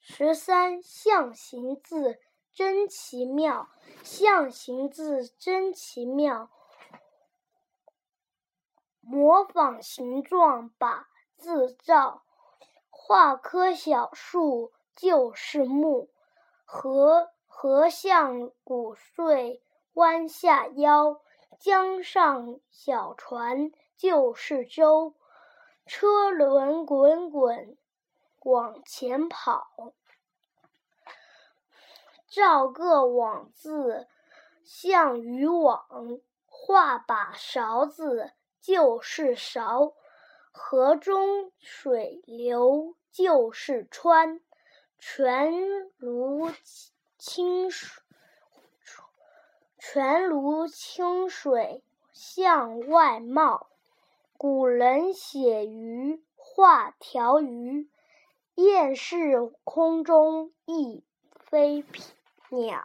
十三，象形字真奇妙。象形字真奇妙，模仿形状把字照。画棵小树就是木，河河向谷穗弯下腰。江上小船就是舟，车轮滚滚往前跑。造个网字像渔网，画把勺子就是勺。河中水流就是川，泉如清水，泉如清水向外冒。古人写鱼画条鱼，雁是空中一飞鸟。